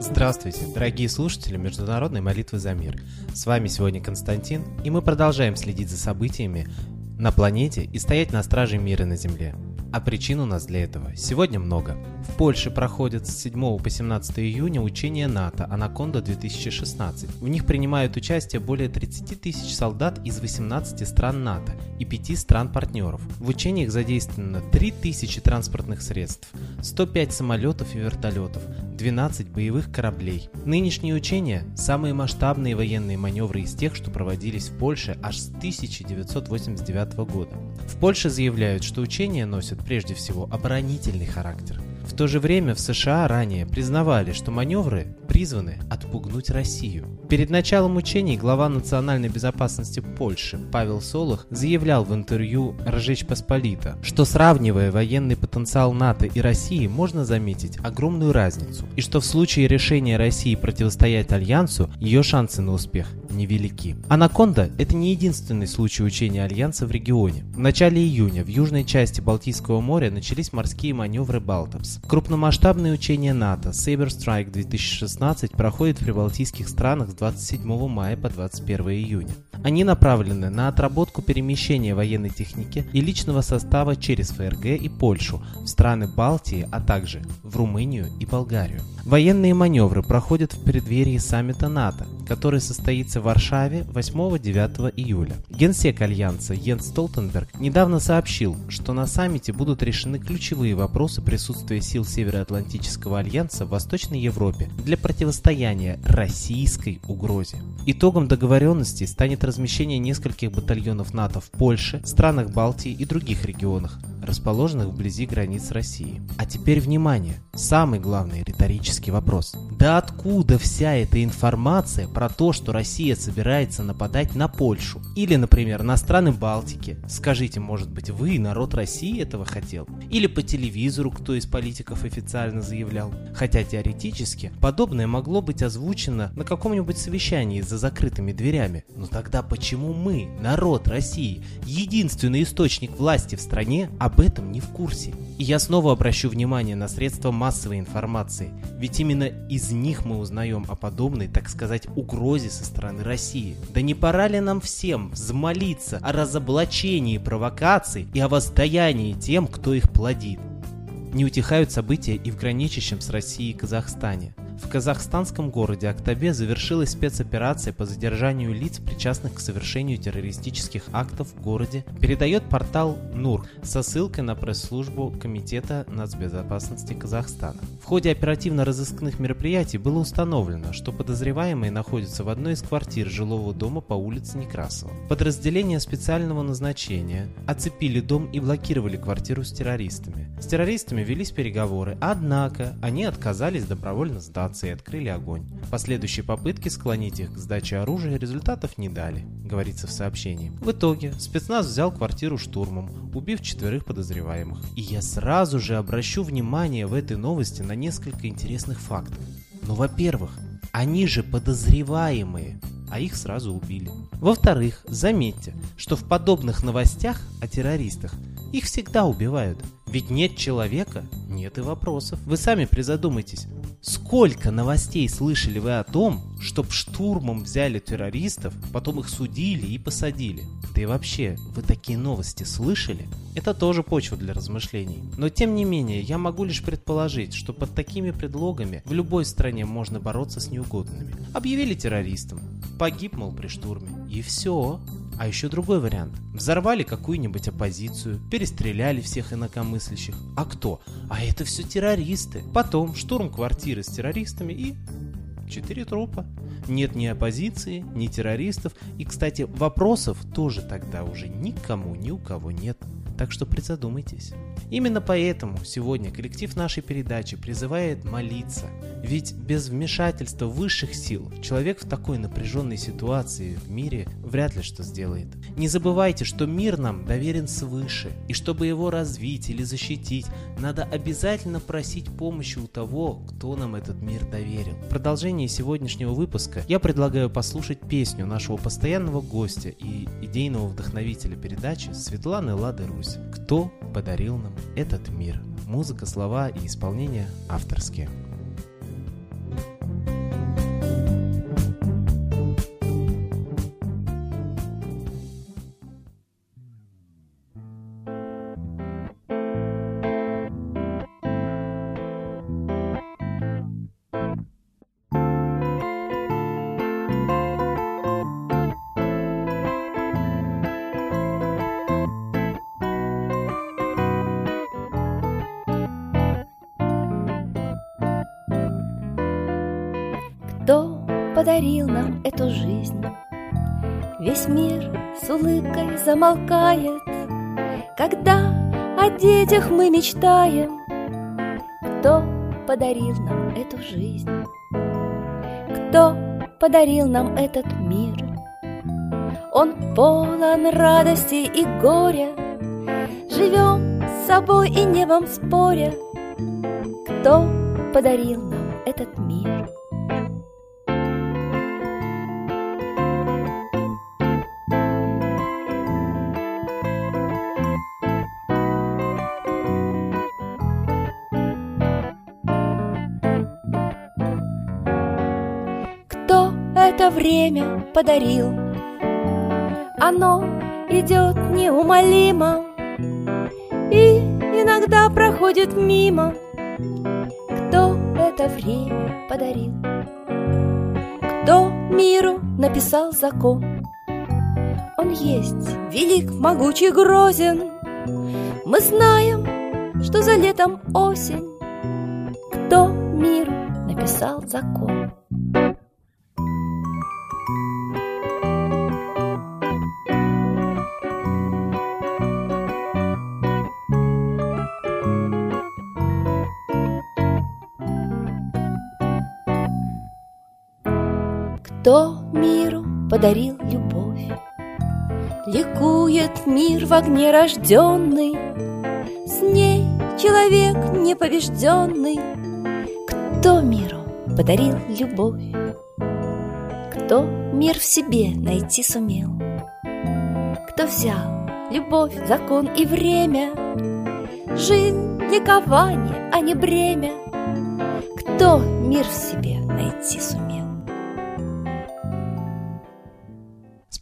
Здравствуйте, дорогие слушатели Международной молитвы за мир. С вами сегодня Константин, и мы продолжаем следить за событиями на планете и стоять на страже мира на Земле. А причин у нас для этого сегодня много. В Польше проходят с 7 по 17 июня учения НАТО «Анаконда-2016». В них принимают участие более 30 тысяч солдат из 18 стран НАТО и 5 стран-партнеров. В учениях задействовано 3000 транспортных средств, 105 самолетов и вертолетов, 12 боевых кораблей. Нынешние учения – самые масштабные военные маневры из тех, что проводились в Польше аж с 1989 года. В Польше заявляют, что учения носят прежде всего оборонительный характер. В то же время в США ранее признавали, что маневры призваны отпугнуть Россию. Перед началом учений глава национальной безопасности Польши Павел Солох заявлял в интервью «Ржечь Посполита», что сравнивая военный потенциал НАТО и России, можно заметить огромную разницу, и что в случае решения России противостоять Альянсу, ее шансы на успех невелики. Анаконда – это не единственный случай учения Альянса в регионе. В начале июня в южной части Балтийского моря начались морские маневры Крупномасштабные учения НАТО Saber Strike 2016 проходят в прибалтийских странах с 27 мая по 21 июня. Они направлены на отработку перемещения военной техники и личного состава через ФРГ и Польшу, в страны Балтии, а также в Румынию и Болгарию. Военные маневры проходят в преддверии саммита НАТО, который состоится в Варшаве 8-9 июля. Генсек Альянса Йенс Столтенберг недавно сообщил, что на саммите будут решены ключевые вопросы присутствия сил Североатлантического альянса в Восточной Европе для противостояния российской угрозе. Итогом договоренности станет размещение нескольких батальонов НАТО в Польше, странах Балтии и других регионах, расположенных вблизи границ России. А теперь внимание, самый главный риторический вопрос. Да откуда вся эта информация про то, что Россия собирается нападать на Польшу? Или, например, на страны Балтики? Скажите, может быть, вы, народ России, этого хотел? Или по телевизору кто из политиков официально заявлял? Хотя теоретически подобное могло быть озвучено на каком-нибудь совещании за закрытыми дверями. Но тогда почему мы, народ России, единственный источник власти в стране, об этом не в курсе? И я снова обращу внимание на средства массовой информации, ведь именно из них мы узнаем о подобной, так сказать, угрозе со стороны России. Да не пора ли нам всем взмолиться о разоблачении провокаций и о воздаянии тем, кто их плодит? Не утихают события и в граничащем с Россией Казахстане. В казахстанском городе Актабе завершилась спецоперация по задержанию лиц, причастных к совершению террористических актов в городе, передает портал НУР со ссылкой на пресс-службу Комитета нацбезопасности Казахстана. В ходе оперативно-розыскных мероприятий было установлено, что подозреваемые находятся в одной из квартир жилого дома по улице Некрасова. Подразделения специального назначения оцепили дом и блокировали квартиру с террористами. С террористами велись переговоры, однако они отказались добровольно сдаться и открыли огонь. Последующие попытки склонить их к сдаче оружия результатов не дали, говорится в сообщении. В итоге спецназ взял квартиру штурмом, убив четверых подозреваемых. И я сразу же обращу внимание в этой новости на несколько интересных фактов. Ну, во-первых, они же подозреваемые, а их сразу убили. Во-вторых, заметьте, что в подобных новостях о террористах их всегда убивают. Ведь нет человека, нет и вопросов. Вы сами призадумайтесь, Сколько новостей слышали вы о том, чтоб штурмом взяли террористов, потом их судили и посадили? Да и вообще, вы такие новости слышали? Это тоже почва для размышлений. Но тем не менее, я могу лишь предположить, что под такими предлогами в любой стране можно бороться с неугодными. Объявили террористом, погиб, мол, при штурме, и все. А еще другой вариант. Взорвали какую-нибудь оппозицию, перестреляли всех инакомыслящих. А кто? А это все террористы. Потом штурм квартиры с террористами и... Четыре трупа. Нет ни оппозиции, ни террористов. И, кстати, вопросов тоже тогда уже никому, ни у кого нет. Так что призадумайтесь. Именно поэтому сегодня коллектив нашей передачи призывает молиться. Ведь без вмешательства высших сил человек в такой напряженной ситуации в мире вряд ли что сделает. Не забывайте, что мир нам доверен свыше, и чтобы его развить или защитить, надо обязательно просить помощи у того, кто нам этот мир доверил. В продолжении сегодняшнего выпуска я предлагаю послушать песню нашего постоянного гостя и идейного вдохновителя передачи Светланы Лады Русь «Кто подарил нам этот мир?» Музыка, слова и исполнение авторские. Подарил нам эту жизнь? Весь мир с улыбкой замолкает, Когда о детях мы мечтаем. Кто подарил нам эту жизнь? Кто подарил нам этот мир? Он полон радости и горя, Живем с собой и небом споря. Кто подарил нам этот мир? Это время подарил? Оно идет неумолимо И иногда проходит мимо Кто это время подарил? Кто миру написал закон? Он есть велик, могучий, грозен Мы знаем, что за летом осень Кто миру написал закон? Кто миру подарил любовь? Ликует мир в огне рожденный, С ней человек непобежденный. Кто миру подарил любовь? Кто мир в себе найти сумел? Кто взял любовь, закон и время? Жизнь, ликование, а не бремя. Кто мир в себе найти сумел?